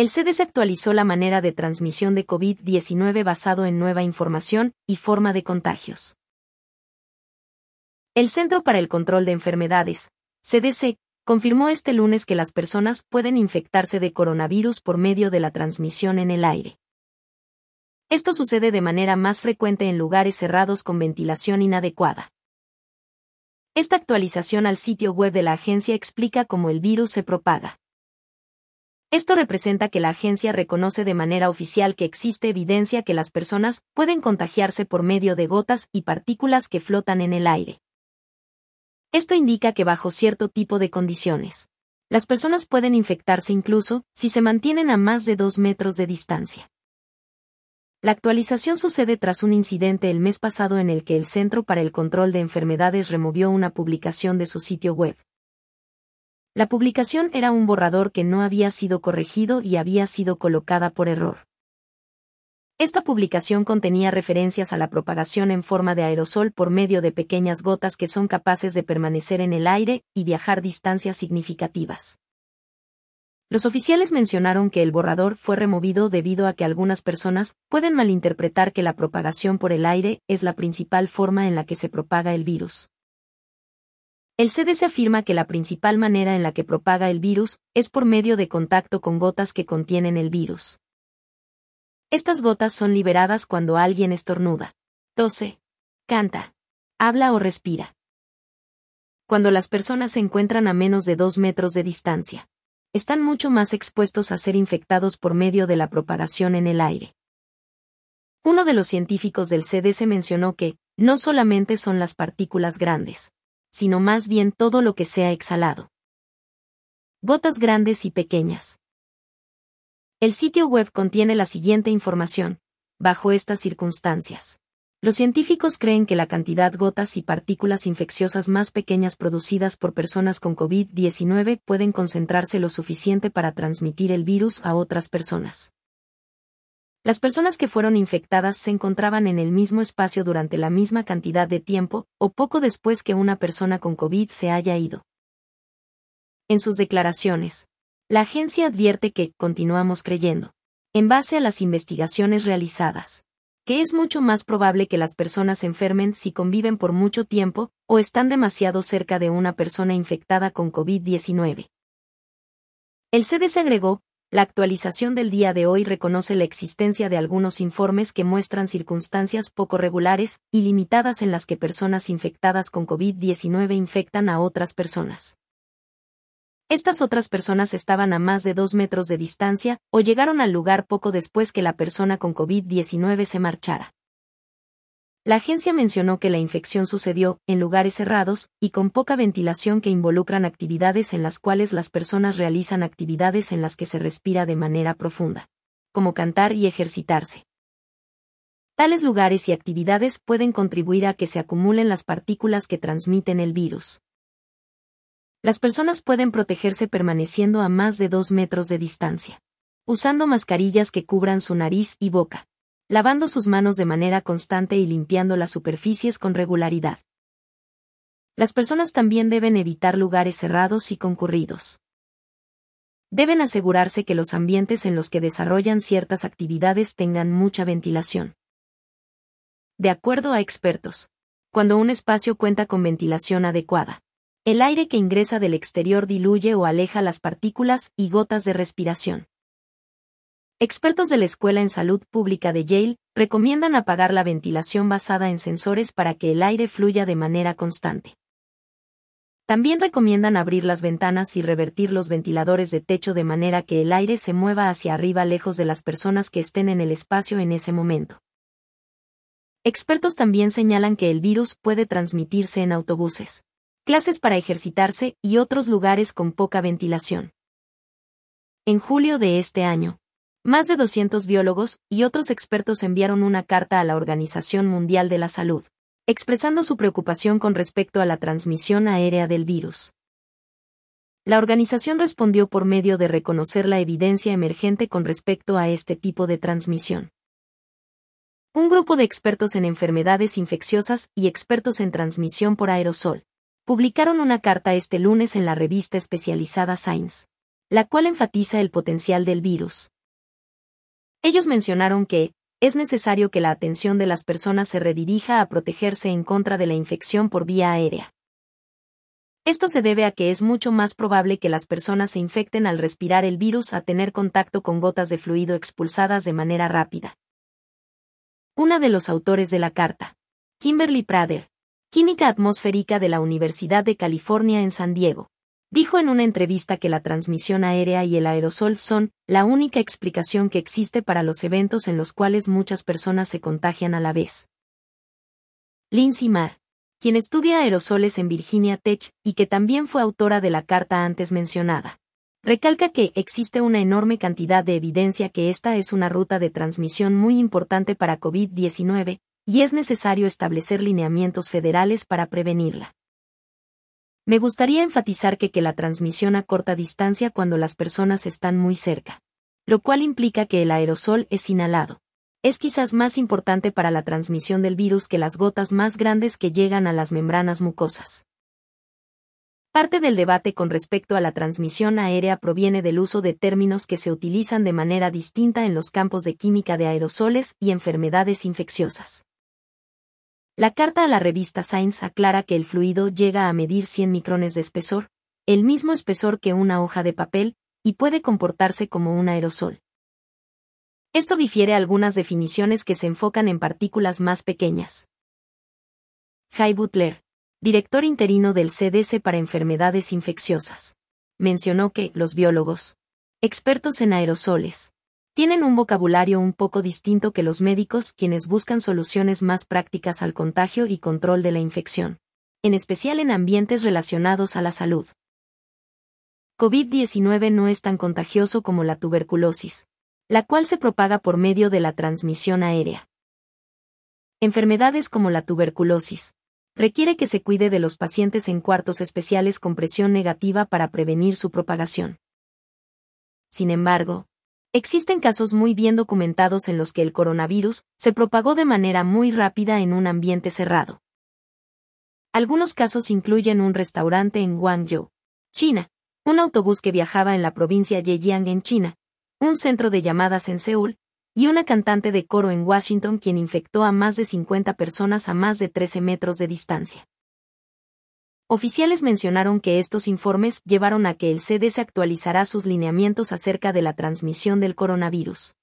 El CDC actualizó la manera de transmisión de COVID-19 basado en nueva información y forma de contagios. El Centro para el Control de Enfermedades, CDC, confirmó este lunes que las personas pueden infectarse de coronavirus por medio de la transmisión en el aire. Esto sucede de manera más frecuente en lugares cerrados con ventilación inadecuada. Esta actualización al sitio web de la agencia explica cómo el virus se propaga. Esto representa que la agencia reconoce de manera oficial que existe evidencia que las personas pueden contagiarse por medio de gotas y partículas que flotan en el aire. Esto indica que bajo cierto tipo de condiciones, las personas pueden infectarse incluso si se mantienen a más de dos metros de distancia. La actualización sucede tras un incidente el mes pasado en el que el Centro para el Control de Enfermedades removió una publicación de su sitio web. La publicación era un borrador que no había sido corregido y había sido colocada por error. Esta publicación contenía referencias a la propagación en forma de aerosol por medio de pequeñas gotas que son capaces de permanecer en el aire y viajar distancias significativas. Los oficiales mencionaron que el borrador fue removido debido a que algunas personas pueden malinterpretar que la propagación por el aire es la principal forma en la que se propaga el virus. El CDC afirma que la principal manera en la que propaga el virus es por medio de contacto con gotas que contienen el virus. Estas gotas son liberadas cuando alguien estornuda, tose, canta, habla o respira. Cuando las personas se encuentran a menos de dos metros de distancia, están mucho más expuestos a ser infectados por medio de la propagación en el aire. Uno de los científicos del CDC mencionó que, no solamente son las partículas grandes, sino más bien todo lo que sea exhalado. Gotas grandes y pequeñas. El sitio web contiene la siguiente información. Bajo estas circunstancias. Los científicos creen que la cantidad gotas y partículas infecciosas más pequeñas producidas por personas con COVID-19 pueden concentrarse lo suficiente para transmitir el virus a otras personas. Las personas que fueron infectadas se encontraban en el mismo espacio durante la misma cantidad de tiempo, o poco después que una persona con COVID se haya ido. En sus declaraciones, la agencia advierte que, continuamos creyendo, en base a las investigaciones realizadas, que es mucho más probable que las personas enfermen si conviven por mucho tiempo o están demasiado cerca de una persona infectada con COVID-19. El CDC agregó, la actualización del día de hoy reconoce la existencia de algunos informes que muestran circunstancias poco regulares y limitadas en las que personas infectadas con COVID-19 infectan a otras personas. Estas otras personas estaban a más de dos metros de distancia o llegaron al lugar poco después que la persona con COVID-19 se marchara. La agencia mencionó que la infección sucedió en lugares cerrados y con poca ventilación que involucran actividades en las cuales las personas realizan actividades en las que se respira de manera profunda, como cantar y ejercitarse. Tales lugares y actividades pueden contribuir a que se acumulen las partículas que transmiten el virus. Las personas pueden protegerse permaneciendo a más de dos metros de distancia. Usando mascarillas que cubran su nariz y boca. Lavando sus manos de manera constante y limpiando las superficies con regularidad. Las personas también deben evitar lugares cerrados y concurridos. Deben asegurarse que los ambientes en los que desarrollan ciertas actividades tengan mucha ventilación. De acuerdo a expertos, cuando un espacio cuenta con ventilación adecuada, el aire que ingresa del exterior diluye o aleja las partículas y gotas de respiración. Expertos de la Escuela en Salud Pública de Yale recomiendan apagar la ventilación basada en sensores para que el aire fluya de manera constante. También recomiendan abrir las ventanas y revertir los ventiladores de techo de manera que el aire se mueva hacia arriba lejos de las personas que estén en el espacio en ese momento. Expertos también señalan que el virus puede transmitirse en autobuses clases para ejercitarse y otros lugares con poca ventilación. En julio de este año, más de 200 biólogos y otros expertos enviaron una carta a la Organización Mundial de la Salud, expresando su preocupación con respecto a la transmisión aérea del virus. La organización respondió por medio de reconocer la evidencia emergente con respecto a este tipo de transmisión. Un grupo de expertos en enfermedades infecciosas y expertos en transmisión por aerosol, publicaron una carta este lunes en la revista especializada Science, la cual enfatiza el potencial del virus. Ellos mencionaron que, es necesario que la atención de las personas se redirija a protegerse en contra de la infección por vía aérea. Esto se debe a que es mucho más probable que las personas se infecten al respirar el virus a tener contacto con gotas de fluido expulsadas de manera rápida. Una de los autores de la carta, Kimberly Prader, química atmosférica de la Universidad de California en San Diego, dijo en una entrevista que la transmisión aérea y el aerosol son la única explicación que existe para los eventos en los cuales muchas personas se contagian a la vez. Lindsay Marr, quien estudia aerosoles en Virginia Tech y que también fue autora de la carta antes mencionada, recalca que existe una enorme cantidad de evidencia que esta es una ruta de transmisión muy importante para COVID-19, y es necesario establecer lineamientos federales para prevenirla. Me gustaría enfatizar que, la transmisión a corta distancia cuando las personas están muy cerca. Lo cual implica que el aerosol es inhalado. Es quizás más importante para la transmisión del virus que las gotas más grandes que llegan a las membranas mucosas. Parte del debate con respecto a la transmisión aérea proviene del uso de términos que se utilizan de manera distinta en los campos de química de aerosoles y enfermedades infecciosas. La carta a la revista Science aclara que el fluido llega a medir 100 micrones de espesor, el mismo espesor que una hoja de papel, y puede comportarse como un aerosol. Esto difiere algunas definiciones que se enfocan en partículas más pequeñas. Jay Butler, director interino del CDC para enfermedades infecciosas, mencionó que los biólogos, expertos en aerosoles, tienen un vocabulario un poco distinto que los médicos quienes buscan soluciones más prácticas al contagio y control de la infección, en especial en ambientes relacionados a la salud. COVID-19 no es tan contagioso como la tuberculosis, la cual se propaga por medio de la transmisión aérea. Enfermedades como la tuberculosis, requiere que se cuide de los pacientes en cuartos especiales con presión negativa para prevenir su propagación. Sin embargo, Existen casos muy bien documentados en los que el coronavirus se propagó de manera muy rápida en un ambiente cerrado. Algunos casos incluyen un restaurante en Guangzhou, China, un autobús que viajaba en la provincia Zhejiang en China, un centro de llamadas en Seúl, y una cantante de coro en Washington quien infectó a más de 50 personas a más de 13 metros de distancia. Oficiales mencionaron que estos informes llevaron a que el CDC actualizará sus lineamientos acerca de la transmisión del coronavirus.